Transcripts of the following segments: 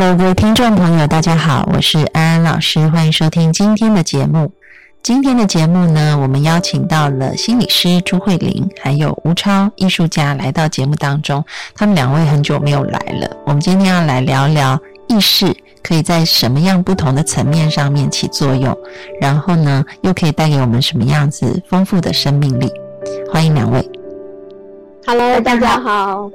Hello，各位听众朋友，大家好，我是安安老师，欢迎收听今天的节目。今天的节目呢，我们邀请到了心理师朱慧玲，还有吴超艺术家来到节目当中。他们两位很久没有来了，我们今天要来聊聊意识可以在什么样不同的层面上面起作用，然后呢，又可以带给我们什么样子丰富的生命力？欢迎两位。Hello，大家好。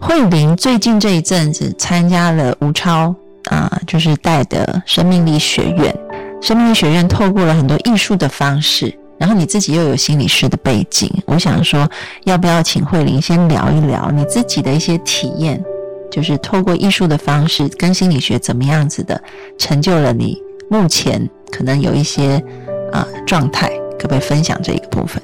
慧玲最近这一阵子参加了吴超啊，就是带的生命力学院。生命力学院透过了很多艺术的方式，然后你自己又有心理师的背景，我想说，要不要请慧玲先聊一聊你自己的一些体验，就是透过艺术的方式跟心理学怎么样子的成就了你目前可能有一些啊状态，可不可以分享这一个部分？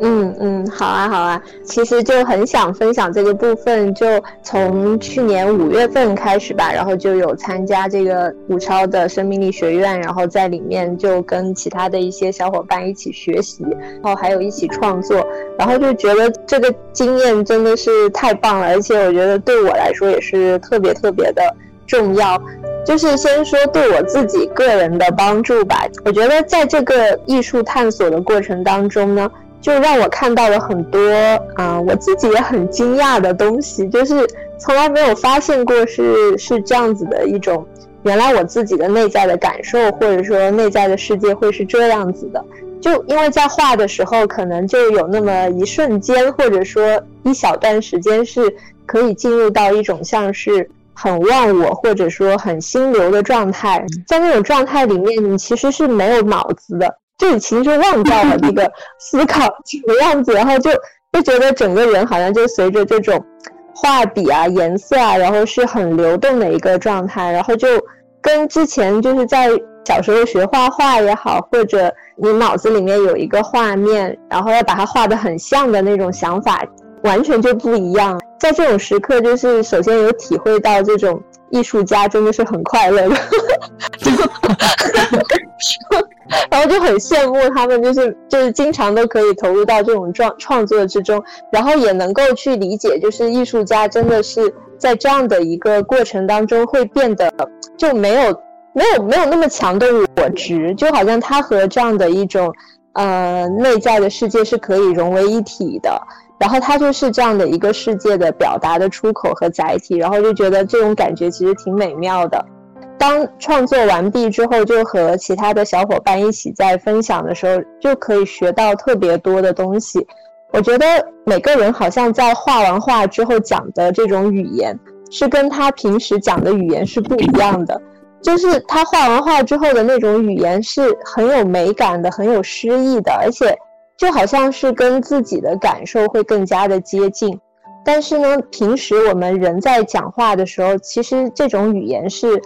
嗯嗯，好啊好啊，其实就很想分享这个部分，就从去年五月份开始吧，然后就有参加这个武超的生命力学院，然后在里面就跟其他的一些小伙伴一起学习，然后还有一起创作，然后就觉得这个经验真的是太棒了，而且我觉得对我来说也是特别特别的重要。就是先说对我自己个人的帮助吧，我觉得在这个艺术探索的过程当中呢。就让我看到了很多啊，我自己也很惊讶的东西，就是从来没有发现过是是这样子的一种，原来我自己的内在的感受或者说内在的世界会是这样子的。就因为在画的时候，可能就有那么一瞬间或者说一小段时间是可以进入到一种像是很忘我或者说很心流的状态，在那种状态里面，你其实是没有脑子的。就其实就忘掉了这个思考什么样子，然后就就觉得整个人好像就随着这种画笔啊、颜色啊，然后是很流动的一个状态，然后就跟之前就是在小时候学画画也好，或者你脑子里面有一个画面，然后要把它画得很像的那种想法，完全就不一样。在这种时刻，就是首先有体会到这种艺术家真的是很快乐的。然后就很羡慕他们，就是就是经常都可以投入到这种创创作之中，然后也能够去理解，就是艺术家真的是在这样的一个过程当中会变得就没有没有没有那么强的我执，就好像他和这样的一种呃内在的世界是可以融为一体的，然后他就是这样的一个世界的表达的出口和载体，然后就觉得这种感觉其实挺美妙的。当创作完毕之后，就和其他的小伙伴一起在分享的时候，就可以学到特别多的东西。我觉得每个人好像在画完画之后讲的这种语言，是跟他平时讲的语言是不一样的。就是他画完画之后的那种语言是很有美感的，很有诗意的，而且就好像是跟自己的感受会更加的接近。但是呢，平时我们人在讲话的时候，其实这种语言是。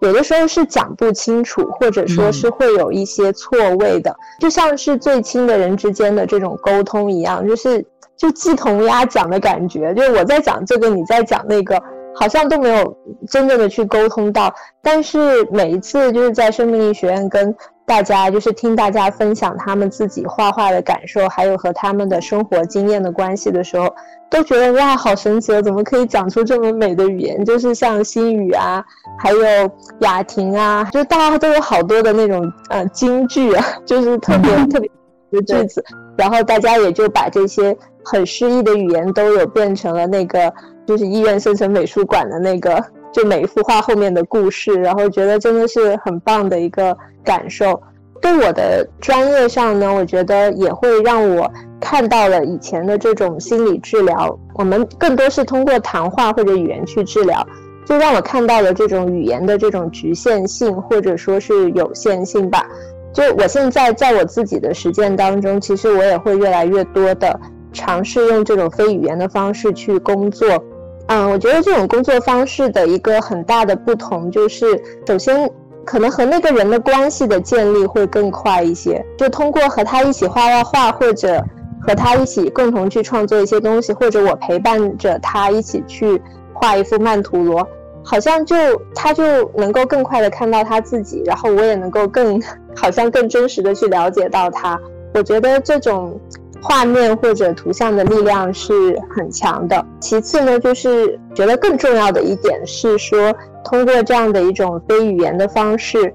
有的时候是讲不清楚，或者说是会有一些错位的，就像是最亲的人之间的这种沟通一样，就是就鸡同鸭讲的感觉，就是我在讲这个，你在讲那个。好像都没有真正的去沟通到，但是每一次就是在生命力学院跟大家就是听大家分享他们自己画画的感受，还有和他们的生活经验的关系的时候，都觉得哇，好神奇，哦怎么可以讲出这么美的语言？就是像心语啊，还有雅婷啊，就大家都有好多的那种呃金句啊，就是特别 特别的句子，然后大家也就把这些很诗意的语言都有变成了那个。就是医院生成美术馆的那个，就每一幅画后面的故事，然后觉得真的是很棒的一个感受。对我的专业上呢，我觉得也会让我看到了以前的这种心理治疗，我们更多是通过谈话或者语言去治疗，就让我看到了这种语言的这种局限性或者说是有限性吧。就我现在在我自己的实践当中，其实我也会越来越多的尝试用这种非语言的方式去工作。嗯，我觉得这种工作方式的一个很大的不同就是，首先可能和那个人的关系的建立会更快一些，就通过和他一起画画画，或者和他一起共同去创作一些东西，或者我陪伴着他一起去画一幅曼陀罗，好像就他就能够更快的看到他自己，然后我也能够更 好像更真实的去了解到他。我觉得这种。画面或者图像的力量是很强的。其次呢，就是觉得更重要的一点是说，通过这样的一种非语言的方式，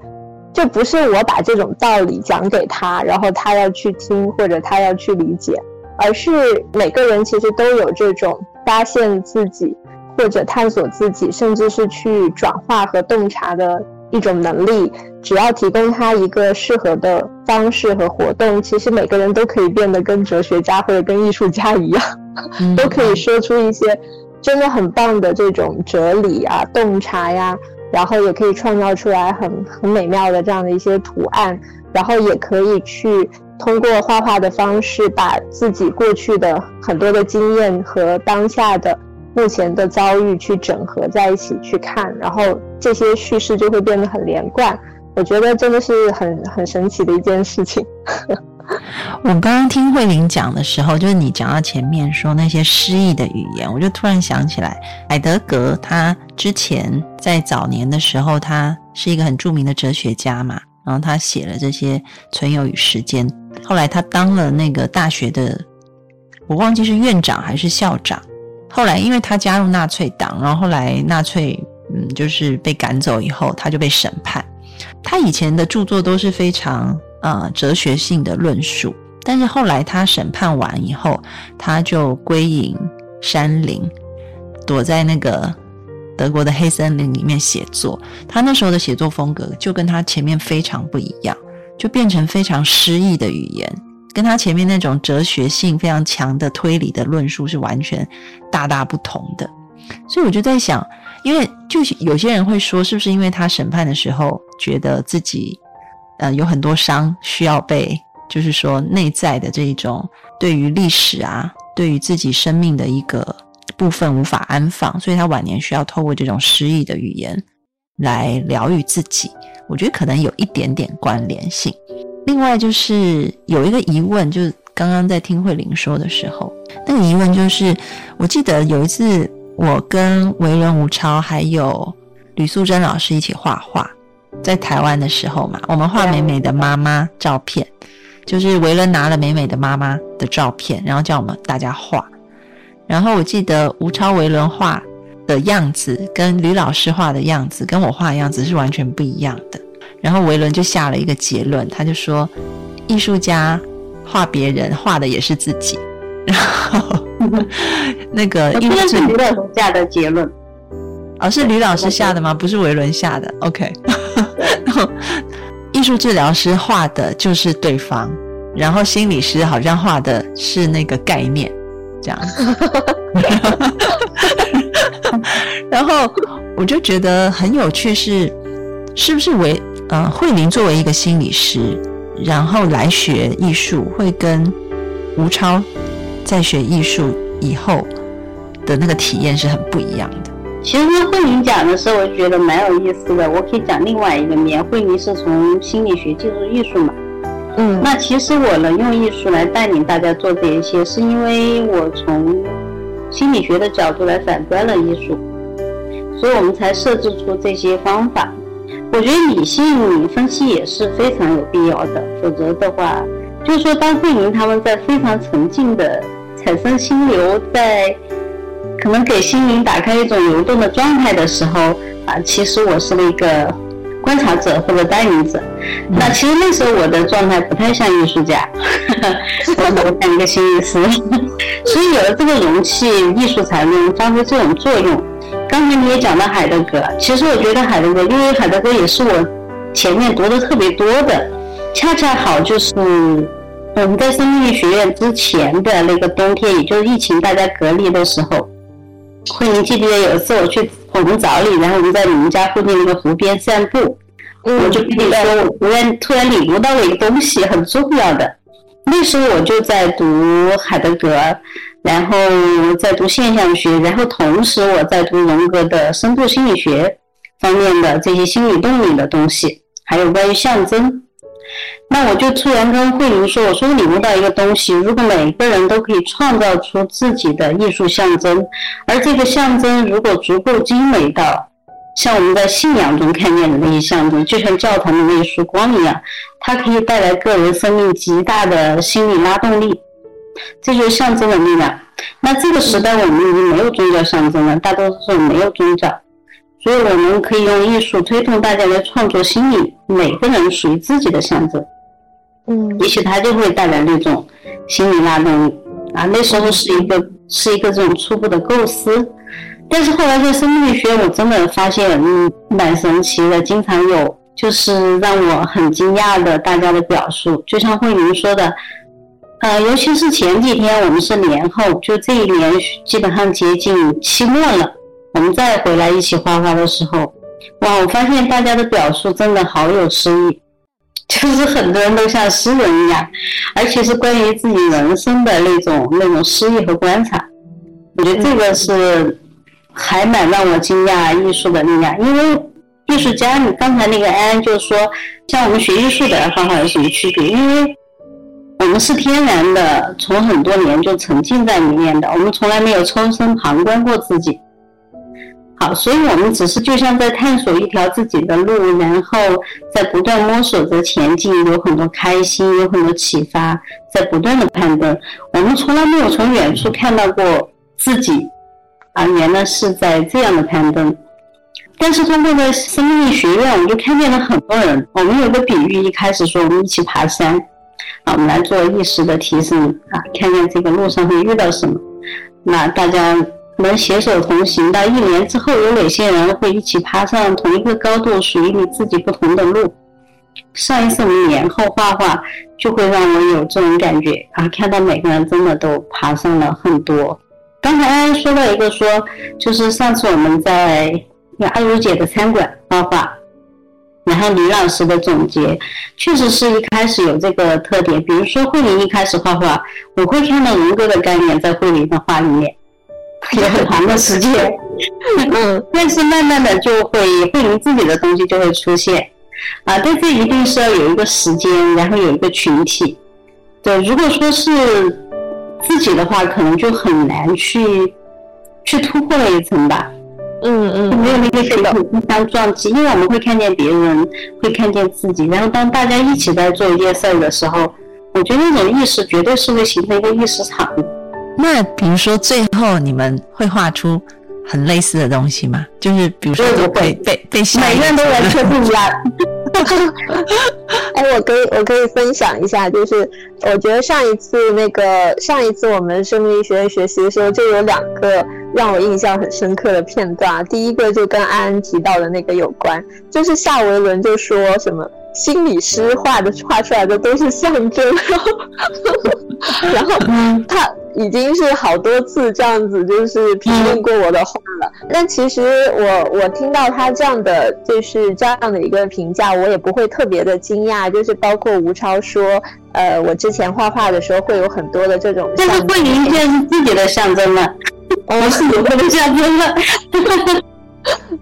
就不是我把这种道理讲给他，然后他要去听或者他要去理解，而是每个人其实都有这种发现自己或者探索自己，甚至是去转化和洞察的。一种能力，只要提供他一个适合的方式和活动，其实每个人都可以变得跟哲学家或者跟艺术家一样，都可以说出一些真的很棒的这种哲理啊、洞察呀，然后也可以创造出来很很美妙的这样的一些图案，然后也可以去通过画画的方式，把自己过去的很多的经验和当下的。目前的遭遇去整合在一起去看，然后这些叙事就会变得很连贯。我觉得真的是很很神奇的一件事情。我刚刚听慧玲讲的时候，就是你讲到前面说那些诗意的语言，我就突然想起来，海德格他之前在早年的时候，他是一个很著名的哲学家嘛，然后他写了这些《存有与时间》，后来他当了那个大学的，我忘记是院长还是校长。后来，因为他加入纳粹党，然后后来纳粹嗯，就是被赶走以后，他就被审判。他以前的著作都是非常呃哲学性的论述，但是后来他审判完以后，他就归隐山林，躲在那个德国的黑森林里面写作。他那时候的写作风格就跟他前面非常不一样，就变成非常诗意的语言。跟他前面那种哲学性非常强的推理的论述是完全大大不同的，所以我就在想，因为就是有些人会说，是不是因为他审判的时候觉得自己呃有很多伤需要被，就是说内在的这一种对于历史啊，对于自己生命的一个部分无法安放，所以他晚年需要透过这种诗意的语言来疗愈自己。我觉得可能有一点点关联性。另外就是有一个疑问，就是刚刚在听慧玲说的时候，那个疑问就是，我记得有一次我跟为人吴超还有吕素贞老师一起画画，在台湾的时候嘛，我们画美美的妈妈照片，就是为人拿了美美的妈妈的照片，然后叫我们大家画，然后我记得吴超为人画的样子跟吕老师画的样子跟我画的样子是完全不一样的。然后维伦就下了一个结论，他就说，艺术家画别人画的也是自己。然后那个应该是吕老师下的结论，哦，是吕老师下的吗？不是维伦下的。OK。然后艺术治疗师画的就是对方，然后心理师好像画的是那个概念，这样。然后我就觉得很有趣，是是不是维？呃，慧玲作为一个心理师，然后来学艺术，会跟吴超在学艺术以后的那个体验是很不一样的。其实慧玲讲的时候，我觉得蛮有意思的。我可以讲另外一个面，慧玲是从心理学进入艺术嘛。嗯，那其实我能用艺术来带领大家做这一些，是因为我从心理学的角度来反观了艺术，所以我们才设置出这些方法。我觉得理性分析也是非常有必要的，否则的话，就是说，当慧明他们在非常沉静的产生心流，在可能给心灵打开一种流动的状态的时候，啊，其实我是那个观察者或者带领者。那其实那时候我的状态不太像艺术家，我像一个心理师。所以有了这个容器，艺术才能发挥这种作用。刚才你也讲到海德格，其实我觉得海德格，因为海德格也是我前面读的特别多的，恰恰好就是我们在生命力学院之前的那个冬天，也就是疫情大家隔离的时候，慧玲记不记得有一次我去我们找你，然后我们在你们家附近那个湖边散步，我就跟你说，我突然突然领悟到了一个东西，很重要的。那时候我就在读海德格，然后在读现象学，然后同时我在读荣格的深度心理学方面的这些心理动力的东西，还有关于象征。那我就突然跟慧玲说：“我说领悟到一个东西，如果每个人都可以创造出自己的艺术象征，而这个象征如果足够精美到像我们在信仰中看见的那些象征，就像教堂的那一束光一样，它可以带来个人生命极大的心理拉动力。这就是象征的力量。那这个时代我们已经没有宗教象征了，大多数没有宗教。”所以我们可以用艺术推动大家来创作心理每个人属于自己的象征，嗯，也许它就会带来那种心理拉动力啊。那时候是一个是一个这种初步的构思，但是后来在生命力学，我真的发现嗯蛮神奇的，经常有就是让我很惊讶的大家的表述，就像慧玲说的，呃，尤其是前几天我们是年后，就这一年基本上接近期末了。我们再回来一起画画的时候，哇！我发现大家的表述真的好有诗意，就是很多人都像诗人一样，而且是关于自己人生的那种那种诗意和观察。我觉得这个是还蛮让我惊讶艺术的力量，因为艺术家，你刚才那个安安就说，像我们学艺术的画画有什么区别？因为我们是天然的，从很多年就沉浸在里面的，我们从来没有抽身旁观过自己。好，所以我们只是就像在探索一条自己的路，然后在不断摸索着前进，有很多开心，有很多启发，在不断的攀登。我们从来没有从远处看到过自己，啊，原来是在这样的攀登。但是通过在生命学院，我们就看见了很多人。我们有个比喻，一开始说我们一起爬山，啊，我们来做意识的提升，啊，看看这个路上会遇到什么，那大家。能携手同行到一年之后，有哪些人会一起爬上同一个高度，属于你自己不同的路？上一次我们年后画画，就会让我有这种感觉啊！看到每个人真的都爬上了很多。刚才说到一个说，就是上次我们在阿如姐的餐馆画画，然后李老师的总结，确实是一开始有这个特点。比如说慧玲一开始画画，我会看到荣格的概念在慧玲的画里面。有很长的时间，嗯，但是慢慢的就会慧玲自己的东西就会出现，啊，但这一定是要有一个时间，然后有一个群体，对，如果说是自己的话，可能就很难去去突破那一层吧，嗯嗯，没有那个互相撞击，因为我们会看见别人，会看见自己，然后当大家一起在做一件事儿的时候，我觉得那种意识绝对是会形成一个意识场。那比如说，最后你们会画出很类似的东西吗？就是比如说，被被被每个人都完全不一样。哎，我可以我可以分享一下，就是我觉得上一次那个上一次我们生命力学院学习的时候，就有两个让我印象很深刻的片段。第一个就跟安安提到的那个有关，就是夏维伦就说什么心理师画的画出来的都是象征，然后他。已经是好多次这样子，就是评论过我的画了。但其实我我听到他这样的，就是这样的一个评价，我也不会特别的惊讶。就是包括吴超说，呃，我之前画画的时候会有很多的这种。但是慧玲现在是自己的象征了，我是我的象征了。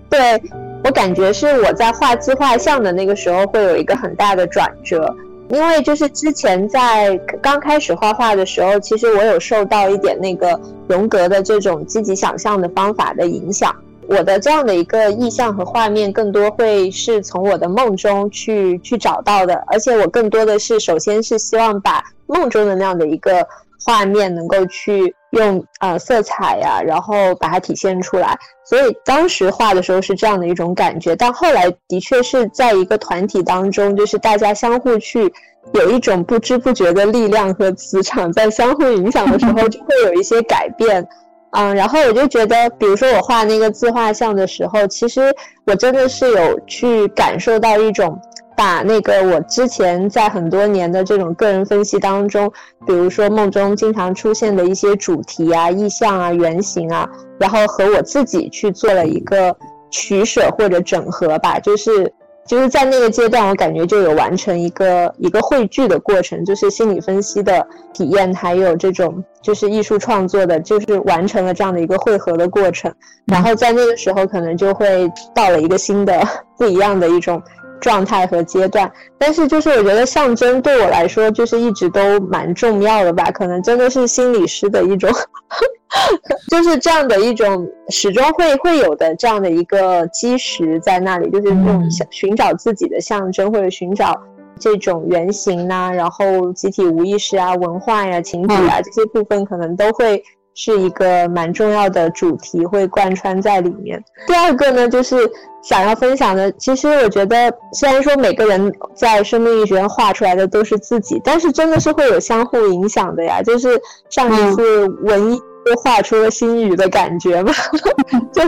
对我感觉是我在画自画像的那个时候会有一个很大的转折。因为就是之前在刚开始画画的时候，其实我有受到一点那个荣格的这种积极想象的方法的影响。我的这样的一个意象和画面，更多会是从我的梦中去去找到的，而且我更多的是首先是希望把梦中的那样的一个。画面能够去用呃色彩呀，然后把它体现出来。所以当时画的时候是这样的一种感觉，但后来的确是在一个团体当中，就是大家相互去有一种不知不觉的力量和磁场在相互影响的时候，就会有一些改变。嗯，然后我就觉得，比如说我画那个自画像的时候，其实我真的是有去感受到一种。把那个我之前在很多年的这种个人分析当中，比如说梦中经常出现的一些主题啊、意象啊、原型啊，然后和我自己去做了一个取舍或者整合吧，就是就是在那个阶段，我感觉就有完成一个一个汇聚的过程，就是心理分析的体验，还有这种就是艺术创作的，就是完成了这样的一个汇合的过程。然后在那个时候，可能就会到了一个新的 不一样的一种。状态和阶段，但是就是我觉得象征对我来说就是一直都蛮重要的吧，可能真的是心理师的一种，就是这样的一种始终会会有的这样的一个基石在那里，就是那种寻找自己的象征或者寻找这种原型呐，然后集体无意识啊、文化呀、情节啊这些部分可能都会。是一个蛮重要的主题，会贯穿在里面。第二个呢，就是想要分享的。其实我觉得，虽然说每个人在生命力学院画出来的都是自己，但是真的是会有相互影响的呀。就是上一次文艺就画出了心语的感觉嘛，就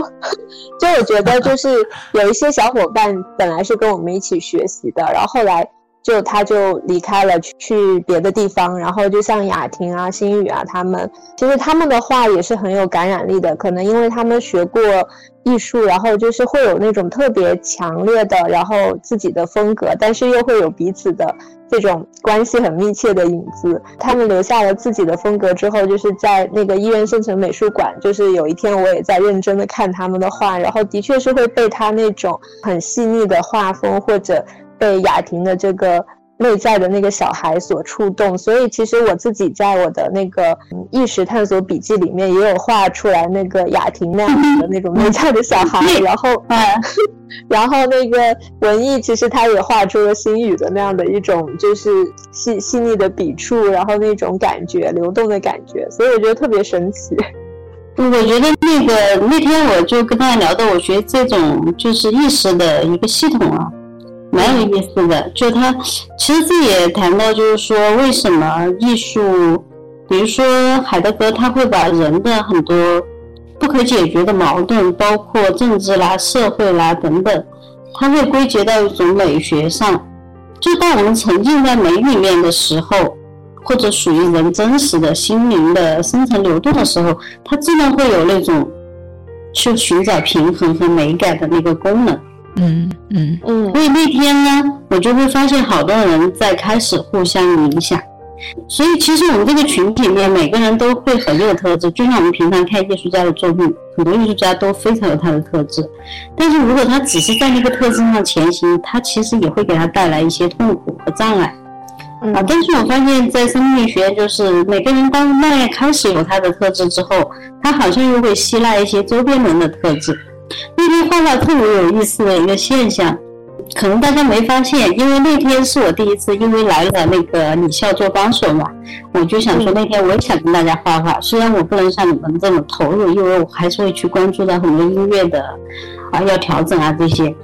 就我觉得就是有一些小伙伴本来是跟我们一起学习的，然后后来。就他就离开了，去别的地方。然后就像雅婷啊、心雨啊，他们其实他们的话也是很有感染力的。可能因为他们学过艺术，然后就是会有那种特别强烈的，然后自己的风格，但是又会有彼此的这种关系很密切的影子。他们留下了自己的风格之后，就是在那个医院圣城美术馆，就是有一天我也在认真的看他们的画，然后的确是会被他那种很细腻的画风或者。被雅婷的这个内在的那个小孩所触动，所以其实我自己在我的那个意识探索笔记里面也有画出来那个雅婷那样的那种内在的小孩，然后，然后那个文艺其实他也画出了心语的那样的一种就是细细腻的笔触，然后那种感觉流动的感觉，所以我觉得特别神奇。我觉得那个那天我就跟他聊到，我觉得这种就是意识的一个系统啊。蛮有意思的，就他其实这也谈到，就是说为什么艺术，比如说海德格他会把人的很多不可解决的矛盾，包括政治啦、社会啦等等，他会归结到一种美学上。就当我们沉浸在美里面的时候，或者属于人真实的心灵的深层流动的时候，它自然会有那种去寻找平衡和美感的那个功能。嗯嗯嗯，所以那天呢，我就会发现好多人在开始互相影响。所以其实我们这个群体里面，每个人都会很有特质。就像我们平常看艺术家的作品，很多艺术家都非常有他的特质。但是如果他只是在那个特质上前行，他其实也会给他带来一些痛苦和障碍。啊，但是我发现，在生命力学，就是每个人当慢慢开始有他的特质之后，他好像又会吸纳一些周边人的特质。画画特别有意思的一个现象，可能大家没发现，因为那天是我第一次，因为来了那个李笑做帮手嘛，我就想说那天我也想跟大家画画，虽然我不能像你们这么投入，因为我还是会去关注到很多音乐的啊要调整啊这些，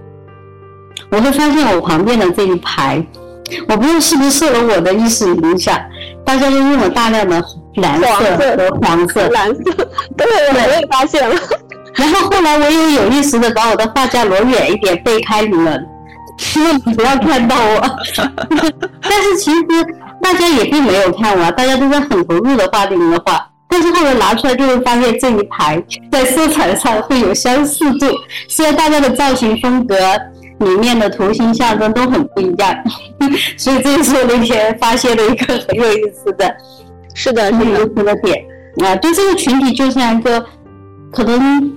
我会发现我旁边的这一排，我不知道是不是受了我的意识影响，大家都用了大量的蓝色和黄色，蓝色，对，我也发现了。然后后来我也有意识的把我的画架挪远一点，背开你们，希望你不要看到我。但是其实大家也并没有看我，大家都在很投入的画你们的画。但是后来拿出来就会发现这一排在色彩上会有相似度，虽然大家的造型风格、里面的图形象征都很不一样。所以这也是我那天发现的一个很有意思的，是的，很有意思的点啊。对这个群体就像一个可能。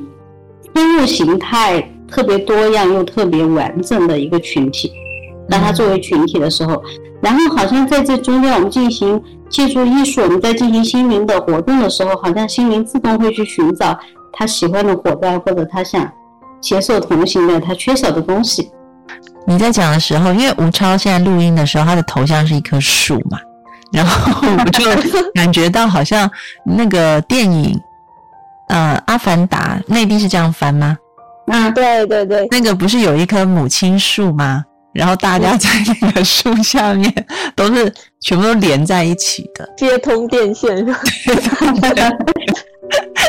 生物形态特别多样又特别完整的一个群体，当它作为群体的时候，然后好像在这中间，我们进行借助艺术，我们在进行心灵的活动的时候，好像心灵自动会去寻找他喜欢的伙伴，或者他想携手同行的他缺少的东西。你在讲的时候，因为吴超现在录音的时候，他的头像是一棵树嘛，然后我就感觉到好像那个电影。呃，《阿凡达》内地是这样翻吗？啊，对对对，那个不是有一棵母亲树吗？然后大家在那个树下面都是全部都连在一起的，接通电线是吧？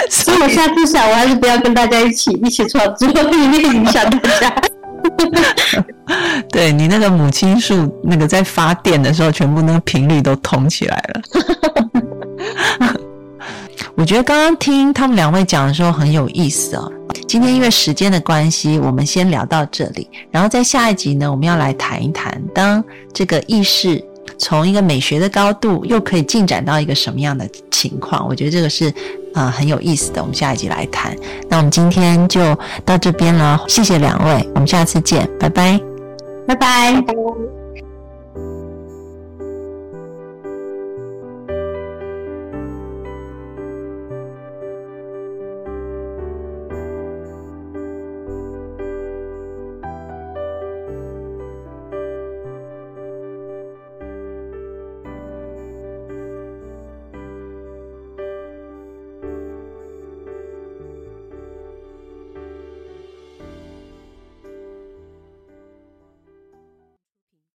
所以我下次想，我还是不要跟大家一起一起创作，因为影响大家。对你那个母亲树，那个在发电的时候，全部那个频率都通起来了。我觉得刚刚听他们两位讲的时候很有意思啊。今天因为时间的关系，我们先聊到这里。然后在下一集呢，我们要来谈一谈，当这个意识从一个美学的高度，又可以进展到一个什么样的情况？我觉得这个是呃很有意思的。我们下一集来谈。那我们今天就到这边了，谢谢两位，我们下次见，拜拜，拜拜。